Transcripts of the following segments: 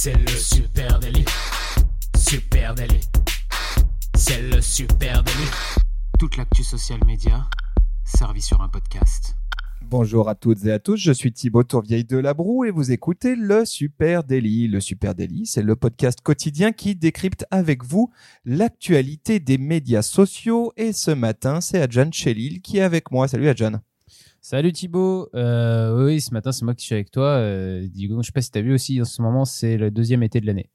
C'est le super délit. Super délit. C'est le super délit. Toute l'actu social média servie sur un podcast. Bonjour à toutes et à tous, je suis Thibaut Tourvieille de Labroue et vous écoutez le Super Daily. Le Super Daily, c'est le podcast quotidien qui décrypte avec vous l'actualité des médias sociaux et ce matin, c'est Adjan Chelil qui est avec moi. Salut Adjan. Salut Thibaut. Euh, oui, ce matin, c'est moi qui suis avec toi. Euh, Diego, je sais pas si tu as vu aussi, en ce moment, c'est le deuxième été de l'année.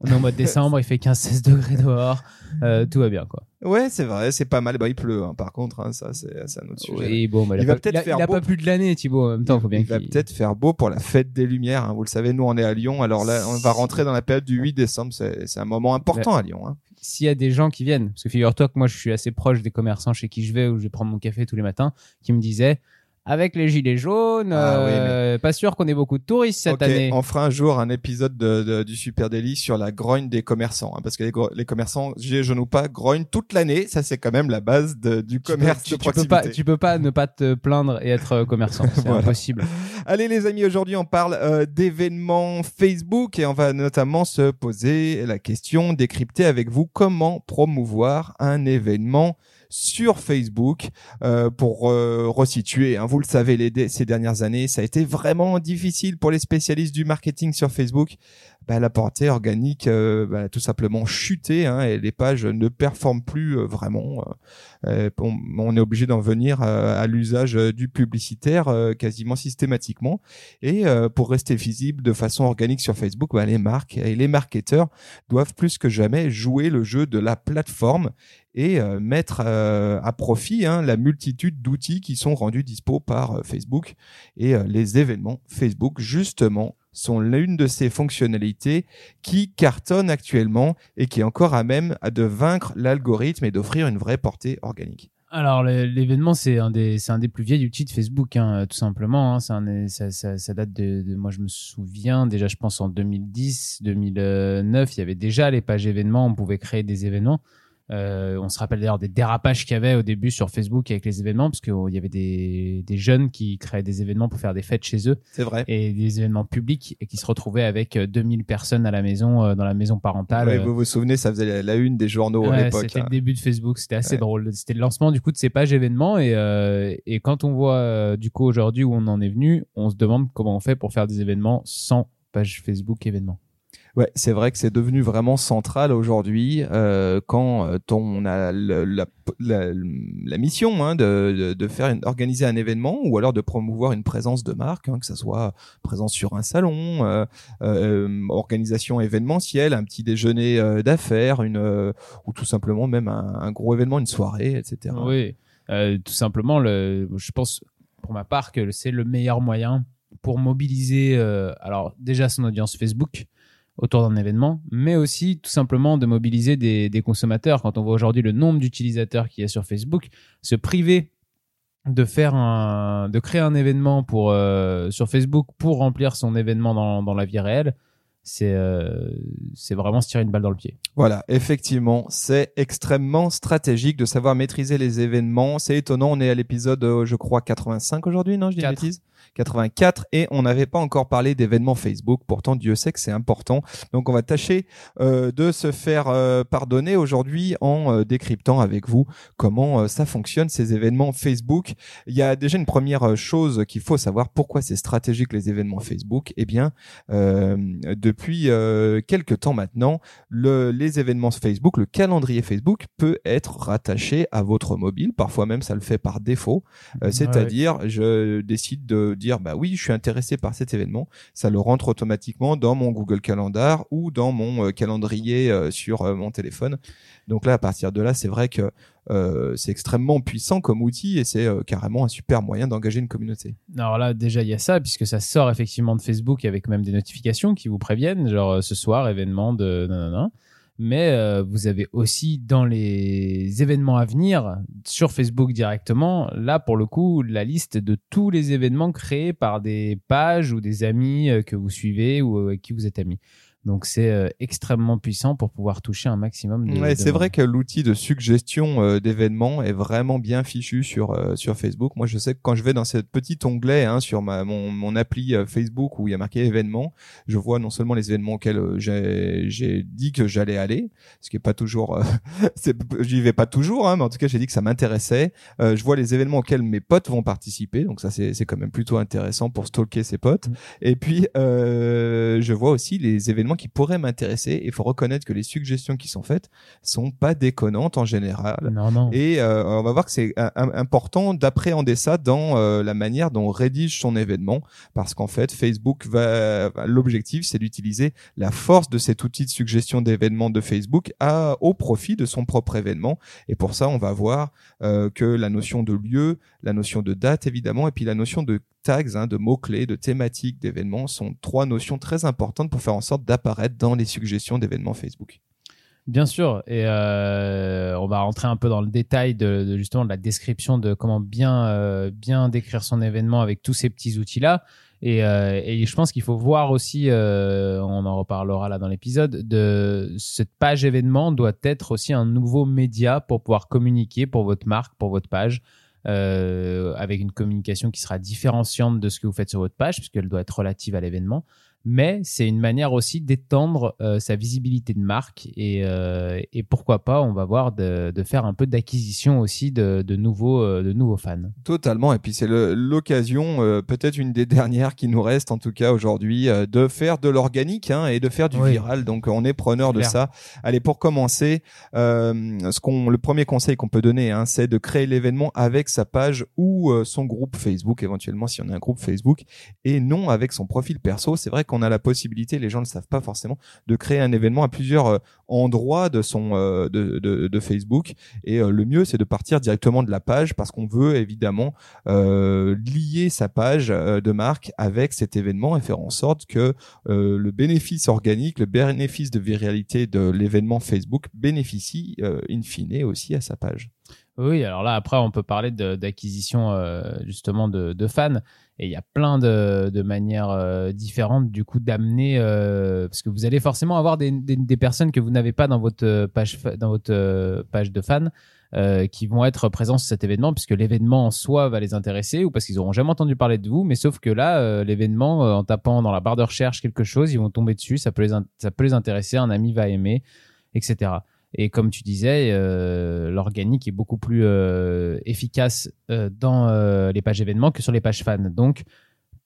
On est au mois de décembre, il fait 15-16 degrés dehors. Euh, tout va bien, quoi. Ouais, c'est vrai, c'est pas mal. Bah, il pleut, hein. par contre, hein, ça, c'est un autre sujet. Oui, bon, bah, il, Il va pas- peut-être il a- faire il a beau. pas plus de l'année, Thibaut. En même temps, faut bien il va peut-être faire beau pour la fête des Lumières. hein. Vous le savez, nous, on est à Lyon. Alors là, on va rentrer dans la période du 8 décembre. C'est un moment important à Lyon. hein. S'il y a des gens qui viennent, parce que figure-toi que moi, je suis assez proche des commerçants chez qui je vais, où je vais prendre mon café tous les matins, qui me disaient, avec les gilets jaunes, Ah oui, euh, pas sûr qu'on ait beaucoup de touristes cette année. On fera un jour un épisode de, de- du Super Daily sur la grogne des commerçants, hein, parce que les, commerçants, gilets jaunes ou pas, grognent toute l'année. Ça, c'est quand même la base de- du Tu peux- commerce tu, de tu peux pas, tu peux pas ne pas te plaindre et être euh, commerçant. C'est Voilà. impossible. Allez les amis, aujourd'hui on parle euh, d'événements Facebook et on va notamment se poser la question, décrypter avec vous comment promouvoir un événement sur Facebook euh, pour euh, resituer. hein. Vous le savez, ces dernières années, ça a été vraiment difficile pour les spécialistes du marketing sur Facebook. Bah, la portée organique, euh, bah, tout simplement chuté hein, et les pages ne performent plus euh, vraiment. Euh, on, on est obligé d'en venir euh, à l'usage euh, du publicitaire euh, quasiment systématiquement. Et euh, pour rester visible de façon organique sur Facebook, bah, les marques et les marketeurs doivent plus que jamais jouer le jeu de la plateforme et euh, mettre euh, à profit hein, la multitude d'outils qui sont rendus dispo par euh, Facebook. Et euh, les événements Facebook, justement, sont l'une de ces fonctionnalités qui cartonnent actuellement et qui est encore à même de vaincre l'algorithme et d'offrir une vraie portée organique. Alors l'événement c'est un des c'est un des plus vieils outils de Facebook hein, tout simplement hein. ça date de, de- moi je me souviens déjà je pense en 2010 2009 il y avait déjà les pages événements on pouvait créer des événements Euh, on se rappelle d'ailleurs des dérapages qu'il y avait au début sur Facebook avec les événements parce qu'il y avait des, des jeunes qui créaient des événements pour faire des fêtes chez eux C'est vrai. et des événements publics et qui se retrouvaient avec euh, 2000 personnes à la maison euh, dans la maison parentale Ouais, euh, vous vous souvenez, ça faisait la, la une des journaux à l'époque. C'était le début de Facebook, c'était assez Ouais. drôle. C'était le lancement du coup de ces pages événements et, euh, et quand on voit euh, du coup aujourd'hui où on en est venu, on se demande comment on fait pour faire des événements sans page Facebook événements. Ouais, c'est vrai que c'est devenu vraiment central aujourd'hui euh, quand euh, on a le- la, la, la mission hein, de, de, de faire une- organiser un événement ou alors de promouvoir une présence de marque, hein, que ça soit présence sur un salon, euh, euh, organisation événementielle, un petit déjeuner euh, d'affaires, une euh, ou tout simplement même un, un gros événement, une soirée, etc. Oui, tout simplement, le, je pense pour ma part que c'est le meilleur moyen pour mobiliser alors déjà son audience Facebook autour d'un événement, mais aussi tout simplement de mobiliser des, des consommateurs. Quand on voit aujourd'hui le nombre d'utilisateurs qu'il y a sur Facebook, se priver de faire un, de créer un événement pour euh, sur Facebook pour remplir son événement dans, dans la vie réelle, c'est euh, c'est vraiment se tirer une balle dans le pied. Voilà, effectivement, c'est extrêmement stratégique de savoir maîtriser les événements. C'est étonnant, on est à l'épisode, euh, je crois, 85 aujourd'hui, non Je dis une bêtise? 84 et on n'avait pas encore parlé d'événements Facebook. Pourtant, Dieu sait que c'est important. Donc, on va tâcher euh, de se faire euh, pardonner aujourd'hui en euh, décryptant avec vous comment euh, ça fonctionne ces événements Facebook. Il y a déjà une première euh, chose qu'il faut savoir. Pourquoi c'est stratégique les événements Facebook? Eh bien, euh, depuis euh, quelques temps maintenant, le, les événements Facebook, le calendrier Facebook peut être rattaché à votre mobile. Parfois même, ça le fait par défaut. Euh, C'est-à-dire, je décide de dire, bah oui, je suis intéressé par cet événement. Ça le rentre automatiquement dans mon Google Calendar ou dans mon euh, calendrier euh, sur euh, mon téléphone. Donc là, à partir de là, c'est vrai que c'est extrêmement puissant comme outil et c'est carrément un super moyen d'engager une communauté. Alors là, déjà, il y a ça, puisque ça sort effectivement de Facebook avec même des notifications qui vous préviennent, genre ce soir, événement de nanana. Mais euh, vous avez aussi dans les événements à venir sur Facebook directement, là pour le coup, la liste de tous les événements créés par des pages ou des amis euh, que vous suivez ou euh, avec qui vous êtes amis. Donc c'est euh, extrêmement puissant pour pouvoir toucher un maximum de. Ouais, de c'est vrai que l'outil de suggestion euh, d'événements est vraiment bien fichu sur euh, sur Facebook. Moi, je sais que quand je vais dans ce petit onglet hein, sur ma mon, mon appli euh, Facebook où il y a marqué événements, je vois non seulement les événements auxquels euh, j'ai j'ai dit que j'allais aller, ce qui est pas toujours, euh, j'y vais pas toujours, hein, mais en tout cas j'ai dit que ça m'intéressait. Euh, je vois les événements auxquels mes potes vont participer, donc ça c'est c'est quand même plutôt intéressant pour stalker ses potes. Mm. Et puis euh, je vois aussi les événements qui pourraient m'intéresser. Il faut reconnaître que les suggestions qui sont faites sont pas déconnantes en général. Non, non. Et euh, on va voir que c'est im- important d'appréhender ça dans euh, la manière dont on rédige son événement, parce qu'en fait, Facebook va, va- l'objectif, c'est d'utiliser la force de cet outil de suggestion d'événements de Facebook à, au profit de son propre événement. Et pour ça, on va voir euh, que la notion de lieu, la notion de date évidemment, et puis la notion de tags, hein, de mots-clés, de thématiques d'événements sont trois notions très importantes pour faire en sorte d'apparaître dans les suggestions d'événements Facebook. Bien sûr, et euh, on va rentrer un peu dans le détail de, justement de la description de comment bien euh, bien décrire son événement avec tous ces petits outils là. Et, euh, et je pense qu'il faut voir aussi, on en reparlera là dans l'épisode, de cette page événement doit être aussi un nouveau média pour pouvoir communiquer pour votre marque, pour votre page, euh, avec une communication qui sera différenciante de ce que vous faites sur votre page, puisqu'elle doit être relative à l'événement mais c'est une manière aussi d'étendre euh, sa visibilité de marque et, euh, et pourquoi pas, on va voir de, de faire un peu d'acquisition aussi de, de nouveaux euh, de nouveaux fans. Totalement. Et puis c'est l'occasion, peut-être une des dernières qui nous reste en tout cas aujourd'hui, de faire de l'organique hein, et de faire du Oui. viral. Donc on est preneur de ça. Allez, pour commencer, ce qu'on, le premier conseil qu'on peut donner, hein, c'est de créer l'événement avec sa page ou son groupe Facebook, éventuellement si on a un groupe Facebook, et non avec son profil perso. C'est vrai qu'on a la possibilité, les gens ne le savent pas forcément, de créer un événement à plusieurs euh, endroits de son euh, de, de, de Facebook. Et euh, le mieux, c'est de partir directement de la page parce qu'on veut évidemment euh, lier sa page de marque avec cet événement et faire en sorte que euh, le bénéfice organique, le bénéfice de viralité de l'événement Facebook bénéficie euh, in fine aussi à sa page. Oui, alors là après on peut parler d'acquisition euh, justement de, de fans et il y a plein de, de manières euh, différentes du coup d'amener euh, parce que vous allez forcément avoir des, des, personnes que vous n'avez pas dans votre euh, page dans votre page de euh, qui vont être présents sur cet événement puisque l'événement en soi va les intéresser ou parce qu'ils auront jamais entendu parler de vous mais sauf que là l'événement en tapant dans la barre de recherche quelque chose ils vont tomber dessus ça peut les ça peut les intéresser un ami va aimer etc et comme tu disais, euh, l'organique est beaucoup plus euh, efficace euh, dans les pages événements que sur les pages fans. Donc,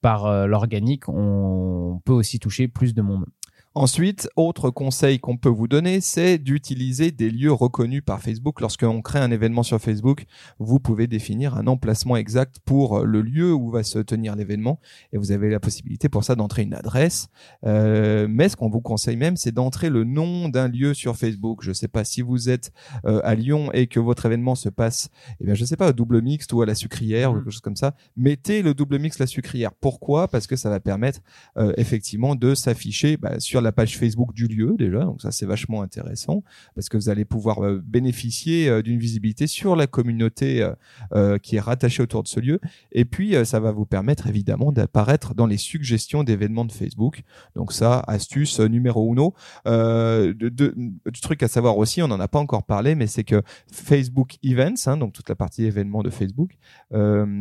par l'organique, on peut aussi toucher plus de monde. Ensuite, autre conseil qu'on peut vous donner, c'est d'utiliser des lieux reconnus par Facebook. Lorsqu'on crée un événement sur Facebook, vous pouvez définir un emplacement exact pour euh, le lieu où va se tenir l'événement et vous avez la possibilité pour ça d'entrer une adresse. Euh, mais ce qu'on vous conseille même, c'est d'entrer le nom d'un lieu sur Facebook. Je ne sais pas si vous êtes euh, à Lyon et que votre événement se passe, eh bien, je sais pas, au double mixte ou à la sucrière ou Mm. quelque chose comme ça. Mettez le double mixte la sucrière. Pourquoi? Parce que ça va permettre euh, effectivement de s'afficher bah, sur la page Facebook du lieu déjà. Donc ça c'est vachement intéressant parce que vous allez pouvoir euh, bénéficier euh, d'une visibilité sur la communauté euh, qui est rattachée autour de ce lieu. Et puis ça va vous permettre évidemment d'apparaître dans les suggestions d'événements de Facebook. Donc ça, astuce numéro uno. Euh, du truc à savoir aussi, on n'en a pas encore parlé, mais c'est que Facebook Events, hein, donc toute la partie événements de Facebook,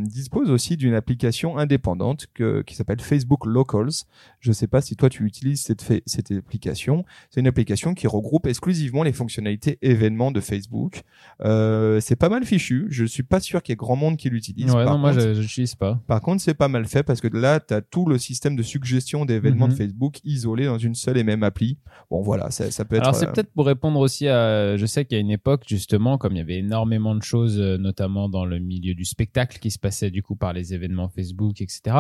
dispose aussi d'une application indépendante que, qui s'appelle Facebook Locals. Je ne sais pas si toi tu utilises cette, cette application. C'est une application qui regroupe exclusivement les fonctionnalités événements de Facebook. Euh, c'est pas mal fichu. Je suis pas sûr qu'il y ait grand monde qui l'utilise. Ouais, non, moi contre- je n'utilise pas. par contre, c'est pas mal fait parce que là, tu as tout le système de suggestion d'événements Mhm. de Facebook isolé dans une seule et même appli. Bon, voilà, ça, ça peut être. Alors c'est euh, peut-être pour répondre aussi à, je sais qu'il y a une époque justement, comme il y avait énormément de choses, euh, notamment dans le milieu du spectacle qui se passait du coup par les événements Facebook, etc.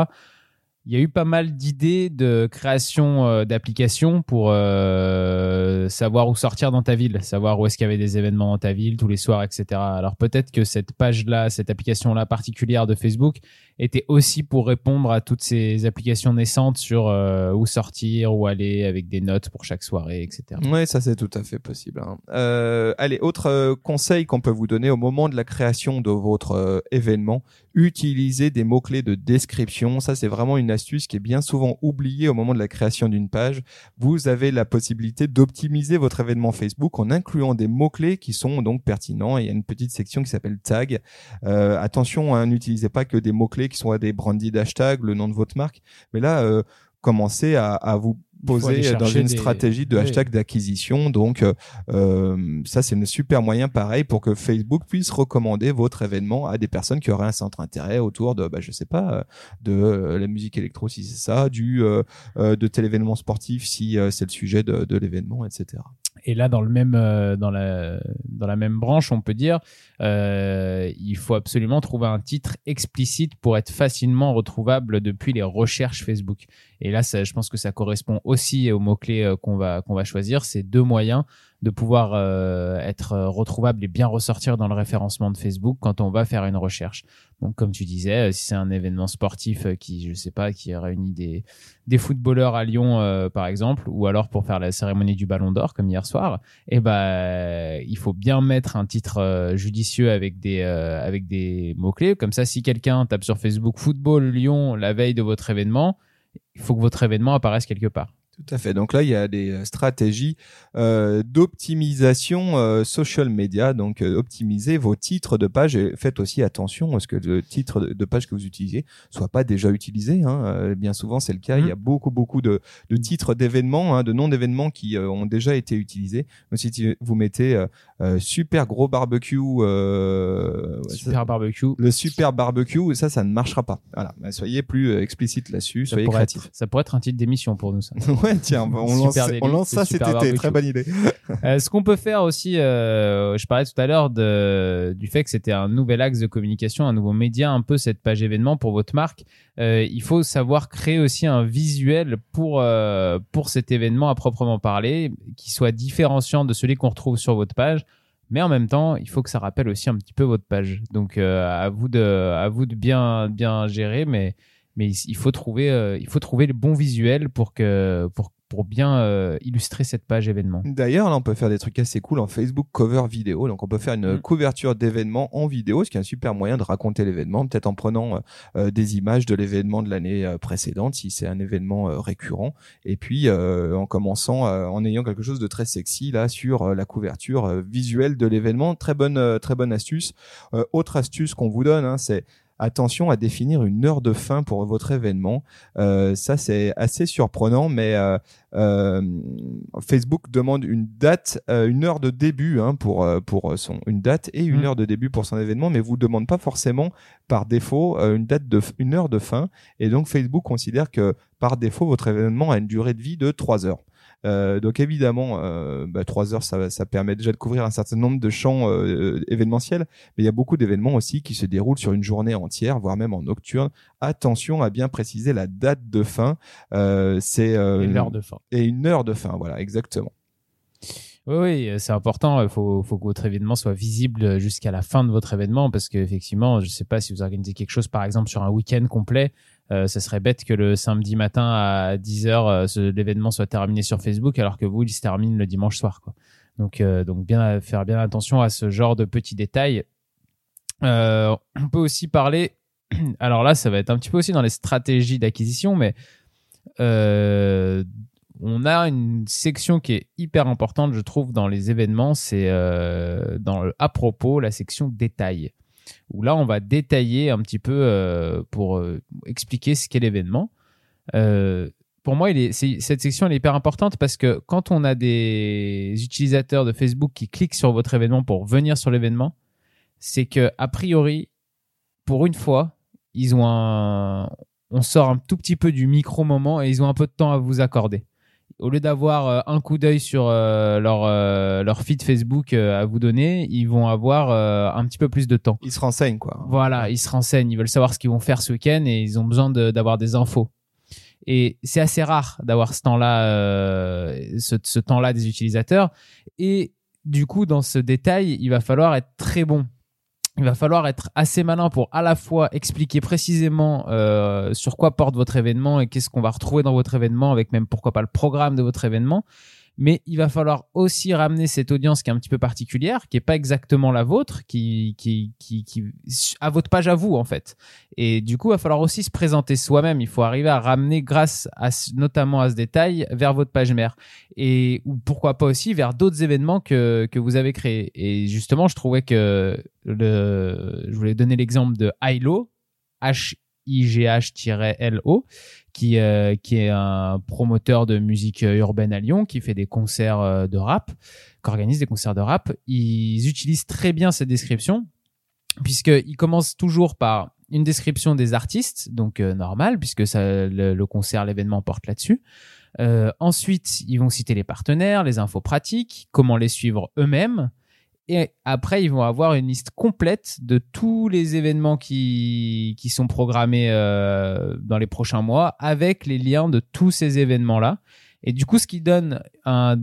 Il y a eu pas mal d'idées de création euh, d'applications pour euh, savoir où sortir dans ta ville, savoir où est-ce qu'il y avait des événements dans ta ville tous les soirs, etc. Alors peut-être que cette page-là, cette application-là particulière de Facebook était aussi pour répondre à toutes ces applications naissantes sur euh, où sortir, où aller, avec des notes pour chaque soirée, etc. Oui, ça c'est tout à fait possible. hein. Euh, allez, autre euh, conseil qu'on peut vous donner au moment de la création de votre événement, utilisez des mots-clés de description. Ça c'est vraiment une astuce qui est bien souvent oubliée au moment de la création d'une page. Vous avez la possibilité d'optimiser votre événement Facebook en incluant des mots-clés qui sont donc pertinents. Il y a une petite section qui s'appelle tag. Attention, hein, n'utilisez pas que des mots-clés qui sont à des branded hashtags, le nom de votre marque. Mais là, euh, commencez à, à vous aller poser dans une des- stratégie de Oui. hashtag d'acquisition. Donc, euh, euh, ça, c'est un super moyen, pareil, pour que Facebook puisse recommander votre événement à des personnes qui auraient un centre intérêt autour de, bah, je sais pas, euh, de euh, la musique électro si c'est ça, du euh, euh, de tel événement sportif si euh, c'est le sujet de, de l'événement, etc. Et là, dans le même, euh, dans la, dans la même branche, on peut dire, euh, il faut absolument trouver un titre explicite pour être facilement retrouvable depuis les recherches Facebook. Et là, ça, je pense que ça correspond aussi aux mots clés qu'on va qu'on va choisir. C'est deux moyens de pouvoir euh, être retrouvable et bien ressortir dans le référencement de Facebook quand on va faire une recherche. Donc, comme tu disais, euh, si c'est un événement sportif euh, qui, je sais pas, qui réunit des des footballeurs à Lyon, euh, par exemple, ou alors pour faire la cérémonie du Ballon d'Or, comme hier soir, eh ben, il faut bien mettre un titre euh, judicieux avec des, euh, avec des mots-clés. Comme ça, si quelqu'un tape sur Facebook football Lyon la veille de votre événement, il faut que votre événement apparaisse quelque part. Tout à fait. Donc là, il y a des euh, stratégies euh, d'optimisation euh, social media. Donc, euh, optimisez vos titres de page et faites aussi attention à ce que le titre de- page que vous utilisez soit pas déjà utilisé. Hein. Euh, bien souvent, c'est le cas. Il y a beaucoup, beaucoup de, de titres d'événements, hein, de noms d'événements qui euh, ont déjà été utilisés. Donc, si tu- vous mettez super gros barbecue, euh, ça- Super barbecue. le super barbecue, ça, ça ne marchera pas. Voilà. Bah, soyez plus explicite là-dessus. Soyez créatif. ça pourrait être un titre d'émission pour nous, ça. Ouais, tiens, on lance, délit, on lance c'est ça cet été. barbecue. Très bonne idée. Euh, ce qu'on peut faire aussi, euh, je parlais tout à l'heure du fait que c'était un nouvel axe de communication, un nouveau média, un peu cette page événement pour votre marque. Euh, il faut savoir créer aussi un visuel pour pour cet événement à proprement parler, qui soit différenciant de celui qu'on retrouve sur votre page. Mais en même temps, il faut que ça rappelle aussi un petit peu votre page. Donc euh, à vous de à vous de bien bien gérer, mais mais il il faut trouver euh, il faut trouver le bon visuel pour que pour pour bien euh, illustrer cette page événement. D'ailleurs, là, on peut faire des trucs assez cool en Facebook cover vidéo. Donc, on peut faire une Mm. couverture d'événement en vidéo, ce qui est un super moyen de raconter l'événement, peut-être en prenant euh, euh, des images de l'événement de l'année euh, précédente, si c'est un événement euh, récurrent, et puis euh, en commençant, euh, en ayant quelque chose de très sexy là sur la couverture visuelle de l'événement. Très bonne, très bonne astuce. Euh, autre astuce qu'on vous donne, hein, c'est Attention à définir une heure de fin pour votre événement. Euh, ça, c'est assez surprenant, mais euh, euh, Facebook demande une date, une heure de début hein, pour pour son une date et une Mm. heure de début pour son événement, mais vous demande pas forcément par défaut une date de une heure de fin. Et donc Facebook considère que par défaut votre événement a une durée de vie de trois heures. Euh, donc évidemment, euh, bah, trois heures, ça, ça permet déjà de couvrir un certain nombre de champs euh, événementiels, mais il y a beaucoup d'événements aussi qui se déroulent sur une journée entière, voire même en nocturne. Attention à bien préciser la date de fin. Euh, c'est euh, Et l'heure de fin. et une heure de fin, voilà, exactement. Oui, oui, c'est important. Il faut, faut que votre événement soit visible jusqu'à la fin de votre événement parce qu'effectivement, je ne sais pas si vous organisez quelque chose, par exemple, sur un week-end complet, euh, ça serait bête que le samedi matin à 10h, l'événement soit terminé sur Facebook alors que vous, il se termine le dimanche soir. Donc, euh, donc bien, faire bien attention à ce genre de petits détails. Euh, on peut aussi parler, alors là, ça va être un petit peu aussi dans les stratégies d'acquisition, mais euh, on a une section qui est hyper importante, je trouve, dans les événements. C'est euh, dans le à propos, la section détails. Où là, on va détailler un petit peu euh, pour euh, expliquer ce qu'est l'événement. Euh, pour moi, cette section est hyper importante parce que quand on a des utilisateurs de Facebook qui cliquent sur votre événement pour venir sur l'événement, c'est que a priori, pour une fois, ils ont on sort un tout petit peu du micro moment et ils ont un peu de temps à vous accorder. Au lieu d'avoir euh, un coup d'œil sur euh, leur euh, leur feed Facebook à vous donner, ils vont avoir un petit peu plus de temps. Ils se renseignent, quoi. Voilà, ils se renseignent, ils veulent savoir ce qu'ils vont faire ce week-end et ils ont besoin de- d'avoir des infos. Et c'est assez rare d'avoir ce temps-là, euh, ce, ce temps-là des utilisateurs. Et du coup, dans ce détail, il va falloir être très bon. Il va falloir être assez malin pour à la fois expliquer précisément euh, sur quoi porte votre événement et qu'est-ce qu'on va retrouver dans votre événement, avec même pourquoi pas le programme de votre événement, mais il va falloir aussi ramener cette audience qui est un petit peu particulière, qui est pas exactement la vôtre, qui, qui, qui, qui à votre page à vous en fait. Et du coup, il va falloir aussi se présenter soi-même. Il faut arriver à ramener, grâce à notamment à ce détail, vers votre page mère et ou pourquoi pas aussi vers d'autres événements que que vous avez créés. Et justement, je trouvais que le, je voulais donner l'exemple de Hilo, H IGH-LO, qui, euh, qui est un promoteur de musique urbaine à Lyon, qui fait des concerts euh, de rap, qui organise des concerts de rap. Ils utilisent très bien cette description, puisqu'ils commencent toujours par une description des artistes, donc euh, normal, puisque le, concert, l'événement porte là-dessus. ensuite, ils vont citer les partenaires, les infos pratiques, comment les suivre eux-mêmes, et après, ils vont avoir une liste complète de tous les événements qui, qui sont programmés euh, dans les prochains mois avec les liens de tous ces événements-là. Et du coup, ce qui donne un,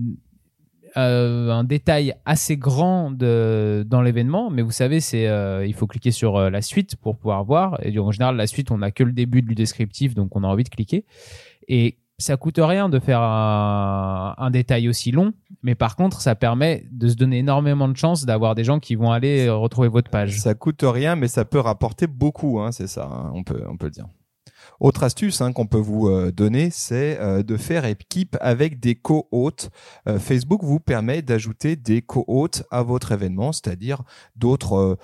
euh, un détail assez grand dans l'événement. Mais vous savez, c'est euh, il faut cliquer sur la suite pour pouvoir voir. Et en général, la suite, on n'a que le début du descriptif, donc on a envie de cliquer. Et ça coûte rien de faire un, détail aussi long, mais par contre, ça permet de se donner énormément de chance d'avoir des gens qui vont aller retrouver votre page. Ça coûte rien, mais ça peut rapporter beaucoup, hein, c'est ça, hein, on peut, on peut le dire. Autre astuce hein, qu'on peut vous euh, donner, c'est euh, de faire équipe avec des co-hôtes. Euh, Facebook vous permet d'ajouter des co-hôtes à votre événement, c'est-à-dire d'autres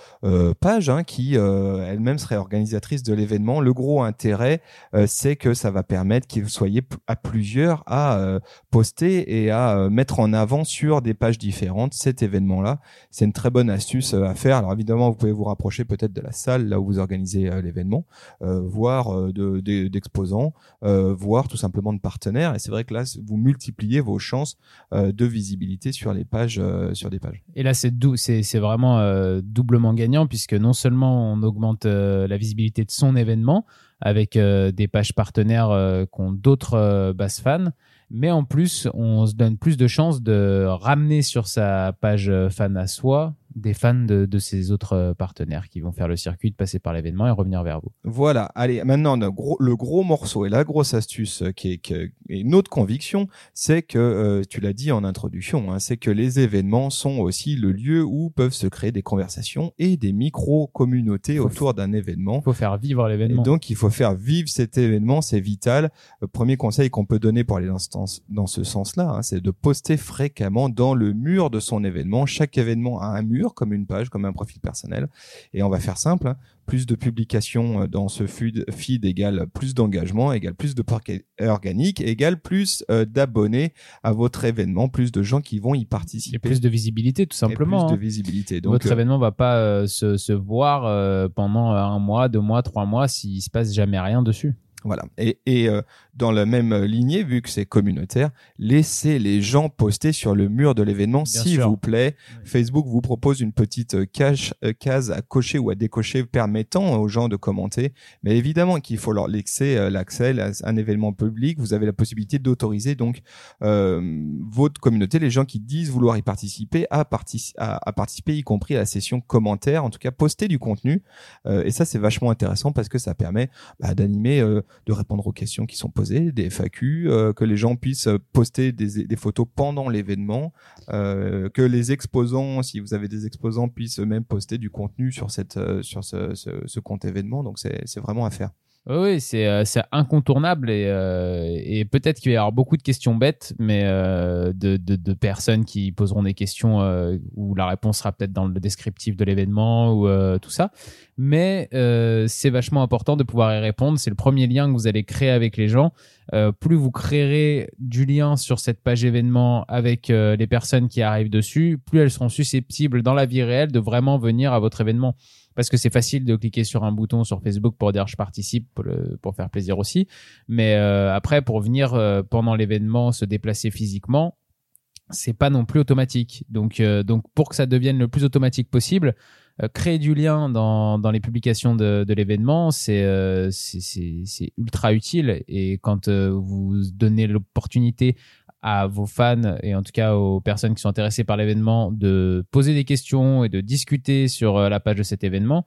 pages hein, qui elles-mêmes seraient organisatrices de l'événement. Le gros intérêt, c'est que ça va permettre que vous soyez à plusieurs à poster et à mettre en avant sur des pages différentes cet événement-là. C'est une très bonne astuce à faire. Alors évidemment, vous pouvez vous rapprocher peut-être de la salle là où vous organisez l'événement, voire de d'exposants, euh, voire tout simplement de partenaires. Et c'est vrai que là, vous multipliez vos chances euh, de visibilité sur les pages, euh, sur des pages. Et là, c'est c'est vraiment doublement gagnant puisque non seulement on augmente la visibilité de son événement avec des pages partenaires qui ont d'autres bases fans, mais en plus, on se donne plus de chances de ramener sur sa page fan à soi des fans de, de ces autres euh, partenaires qui vont faire le circuit, de passer par l'événement et revenir vers vous. Voilà. Allez, maintenant, le gros, le gros morceau et la grosse astuce euh, qui est, qui est une autre conviction, c'est que, euh, tu l'as dit en introduction, hein, c'est que les événements sont aussi le lieu où peuvent se créer des conversations et des micro-communautés autour d'un événement. Il faut faire vivre l'événement. Donc, il faut faire vivre cet événement, c'est vital. Le premier conseil qu'on peut donner pour aller dans ce, dans ce sens-là, hein, c'est de poster fréquemment dans le mur de son événement. Chaque événement a un mur comme une page, comme un profil personnel. Et on va faire simple. Hein. Plus de publications euh, dans ce feed, feed égale plus d'engagement, égale plus de parquet organique, égale plus euh, d'abonnés à votre événement, plus de gens qui vont y participer. Et plus de visibilité, tout simplement. plus de hein. visibilité. Donc, votre euh, événement va pas se, se, voir pendant un mois, deux mois, trois mois s'il se passe jamais rien dessus. Voilà. Et, et euh, dans la même lignée, vu que c'est communautaire, laissez les gens poster sur le mur de l'événement, s'il vous plaît. Facebook vous propose une petite euh, cache, euh, case à cocher ou à décocher permettant aux gens de commenter. Mais évidemment qu'il faut leur laisser l'accès à un événement public. Vous avez la possibilité d'autoriser donc votre communauté, les gens qui disent vouloir y participer, à, à, participer, y compris à la session commentaire. En tout cas, poster du contenu. et ça, c'est vachement intéressant parce que ça permet bah, d'animer de répondre aux questions qui sont posées, des FAQ, euh, que les gens puissent poster des, photos pendant l'événement, euh, que les exposants, si vous avez des exposants, puissent même poster du contenu sur cette euh, sur ce, ce, ce compte événement. Donc c'est vraiment à faire. Oui, c'est euh, c'est incontournable et, euh, et peut-être qu'il va y avoir beaucoup de questions bêtes, mais euh, de, de, de, personnes qui poseront des questions euh, où la réponse sera peut-être dans le descriptif de l'événement ou euh, tout ça. Mais c'est vachement important de pouvoir y répondre. C'est le premier lien que vous allez créer avec les gens. plus vous créerez du lien sur cette page événement avec les personnes qui arrivent dessus, plus elles seront susceptibles dans la vie réelle de vraiment venir à votre événement parce que c'est facile de cliquer sur un bouton sur Facebook pour dire je participe pour, faire plaisir aussi. Mais euh, après, pour venir euh, pendant l'événement se déplacer physiquement, c'est pas non plus automatique. Donc, euh, donc pour que ça devienne le plus automatique possible, créer du lien dans, dans les publications de, de l'événement, c'est c'est ultra utile. Et quand vous donnez l'opportunité à vos fans et en tout cas aux personnes qui sont intéressées par l'événement de poser des questions et de discuter sur euh, la page de cet événement,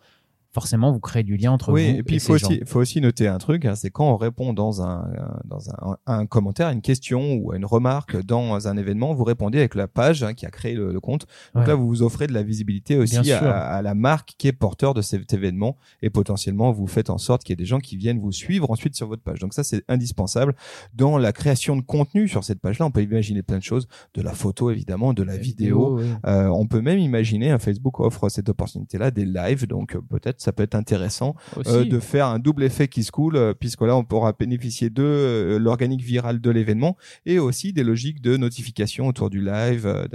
forcément vous créez du lien entre oui, vous et puis il faut aussi, faut aussi noter un truc, hein, c'est quand on répond dans un, un- dans un, un commentaire, une question ou à une remarque dans un événement, vous répondez avec la page hein, qui a créé le, le compte. Donc Ouais. là, vous vous offrez de la visibilité aussi à, à la marque qui est porteur de cet événement et potentiellement vous faites en sorte qu'il y ait des gens qui viennent vous suivre ensuite sur votre page. Donc ça, c'est indispensable dans la création de contenu sur cette page-là. On peut imaginer plein de choses, de la photo évidemment, de la vidéo, oui. euh, on peut même imaginer, un Facebook offre cette opportunité-là, des lives, donc euh, peut-être ça peut être intéressant euh, de faire un double effet qui se coule, euh, puisque là on pourra bénéficier de euh, l'organique viral de l'événement et aussi des logiques de notification autour du live. euh,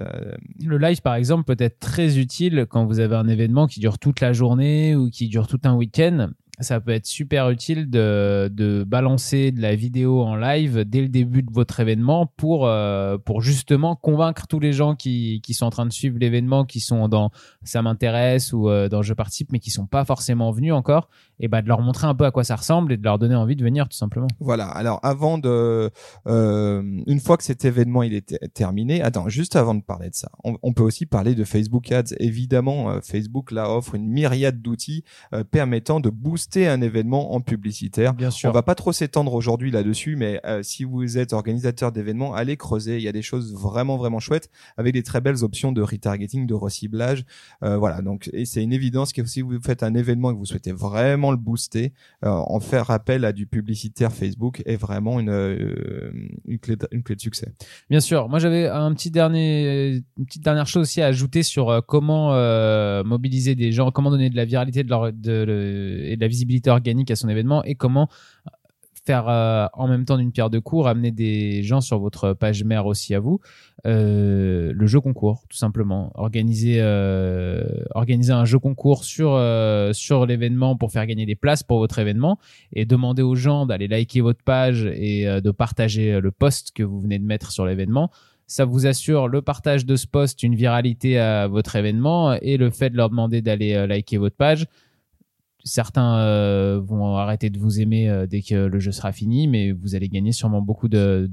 Le live, par exemple, peut être très utile quand vous avez un événement qui dure toute la journée ou qui dure tout un week-end. Ça peut être super utile de, de balancer de la vidéo en live dès le début de votre événement pour, euh, pour justement convaincre tous les gens qui, qui sont en train de suivre l'événement, qui sont dans ça m'intéresse ou euh, dans je participe, mais qui sont pas forcément venus encore, et bah de leur montrer un peu à quoi ça ressemble et de leur donner envie de venir tout simplement. Voilà. Alors avant de, euh, une fois que cet événement il est ter- terminé, attends, juste avant de parler de ça, on, on peut aussi parler de Facebook Ads. Évidemment, euh, Facebook là offre une myriade d'outils euh, permettant de booster un événement en publicitaire. Bien sûr. On va pas trop s'étendre aujourd'hui là-dessus, mais euh, si vous êtes organisateur d'événements, allez creuser. Il y a des choses vraiment vraiment chouettes avec des très belles options de retargeting, de reciblage. Euh, voilà. Donc et c'est une évidence que si vous faites un événement et que vous souhaitez vraiment le booster, euh, en faire appel à du publicitaire Facebook est vraiment une euh, une clé de, une clé de succès. Bien sûr. Moi, j'avais un petit dernier, une petite dernière chose aussi à ajouter sur euh, comment mobiliser des gens, comment donner de la viralité et de la visibilité organique à son événement et comment faire euh, en même temps d'une pierre deux coups, amener des gens sur votre page mère aussi à vous. Euh, le jeu concours, tout simplement. Organiser, euh, un jeu concours sur, sur l'événement pour faire gagner des places pour votre événement et demander aux gens d'aller liker votre page et de partager le post que vous venez de mettre sur l'événement. Ça vous assure le partage de ce post, une viralité à votre événement et le fait de leur demander d'aller liker votre page. Certains euh, vont arrêter de vous aimer euh, dès que le jeu sera fini, mais vous allez gagner sûrement beaucoup de,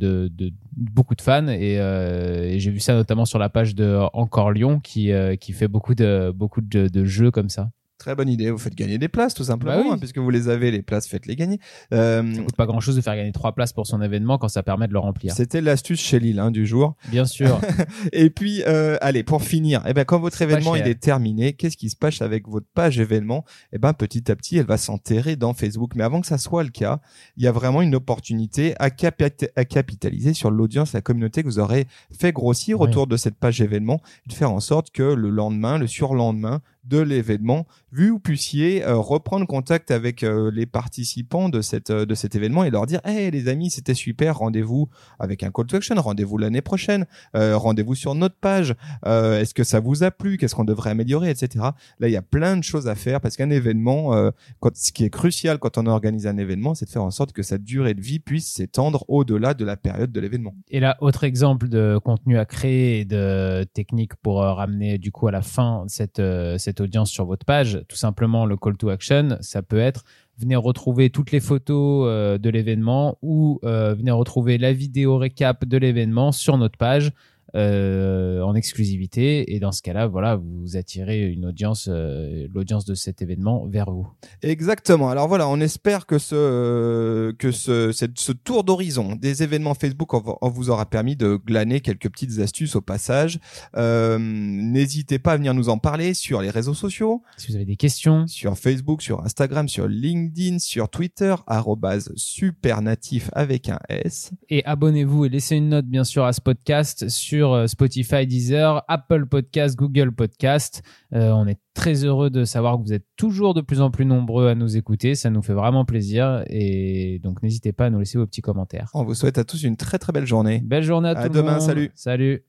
beaucoup de fans. Et, euh, et j'ai vu ça notamment sur la page de Encore Lyon qui, qui fait beaucoup de, beaucoup de jeux comme ça. Très bonne idée. Vous faites gagner des places tout simplement, Bah oui. hein, puisque vous les avez les places, faites les gagner. Euh, Ça coûte pas grand chose de faire gagner trois places pour son événement quand ça permet de le remplir. C'était l'astuce chez Lille hein, du jour. Bien sûr. Et puis, euh, allez, pour finir, eh ben, quand votre événement il est terminé, qu'est-ce qui se passe avec votre page événement? Eh ben, petit à petit, elle va s'enterrer dans Facebook. Mais avant que ça soit le cas, il y a vraiment une opportunité à, capita- à capitaliser sur l'audience, la communauté que vous aurez fait grossir Oui. autour de cette page événement, et de faire en sorte que le lendemain, le surlendemain de l'événement, vu vous puissiez euh, reprendre contact avec euh, les participants de cette euh, de cet événement et leur dire, hey les amis, c'était super, rendez-vous avec un call to action, rendez-vous l'année prochaine, euh, rendez-vous sur notre page. Euh, Est-ce que ça vous a plu Qu'est-ce qu'on devrait améliorer, etc. Là, il y a plein de choses à faire parce qu'un événement, euh, quand, ce qui est crucial quand on organise un événement, c'est de faire en sorte que sa durée de vie puisse s'étendre au-delà de la période de l'événement. Et là, autre exemple de contenu à créer et de technique pour ramener du coup à la fin cette, euh, cette audience sur votre page, tout simplement le call to action, ça peut être venez retrouver toutes les photos euh, de l'événement ou euh, venez retrouver la vidéo récap de l'événement sur notre page euh, en exclusivité et dans ce cas-là voilà vous attirez une audience euh, l'audience de cet événement vers vous Exactement. Alors voilà, on espère que ce que ce cette- ce tour d'horizon des événements Facebook vous aura permis de glaner quelques petites astuces au passage. Euh, N'hésitez pas à venir nous en parler sur les réseaux sociaux, si vous avez des questions sur Facebook, sur Instagram, sur LinkedIn, sur Twitter @supernatif avec un S. Et abonnez-vous et laissez une note bien sûr à ce podcast sur euh, Spotify, Deezer, Apple Podcast, Google Podcast. Euh, on est très heureux de savoir que vous êtes toujours de plus en plus nombreux à nous écouter. Ça nous fait vraiment plaisir. Et donc n'hésitez pas à nous laisser vos petits commentaires. On vous souhaite à tous une très très belle journée. Belle journée à, À tout le demain, monde. salut. Salut.